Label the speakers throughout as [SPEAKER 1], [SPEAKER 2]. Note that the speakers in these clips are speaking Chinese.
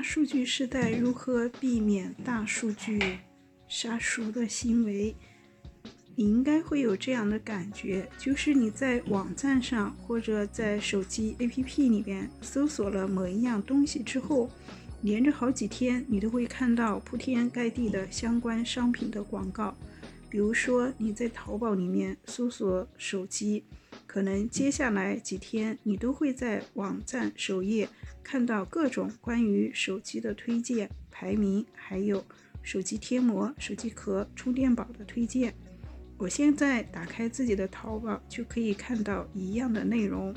[SPEAKER 1] 大数据时代如何避免大数据杀熟的行为？你应该会有这样的感觉，就是你在网站上或者在手机 APP 里边搜索了某一样东西之后，连着好几天，你都会看到铺天盖地的相关商品的广告。比如说你在淘宝里面搜索手机，可能接下来几天你都会在网站首页看到各种关于手机的推荐排名，还有手机贴膜、手机壳、充电宝的推荐。我现在打开自己的淘宝就可以看到一样的内容，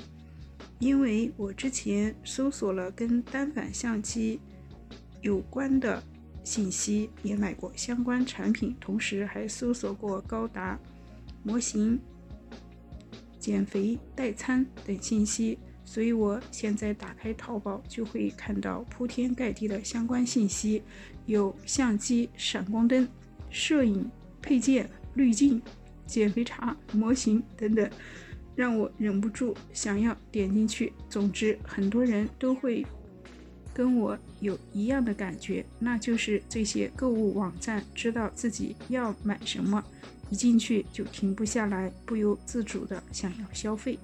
[SPEAKER 1] 因为我之前搜索了跟单反相机有关的信息，也买过相关产品，同时还搜索过高达模型、减肥代餐等信息，所以我现在打开淘宝就会看到铺天盖地的相关信息，有相机、闪光灯、摄影配件。滤镜、减肥茶、模型等等，让我忍不住想要点进去。总之，很多人都会跟我有一样的感觉，那就是这些购物网站知道自己要买什么，一进去就停不下来，不由自主的想要消费。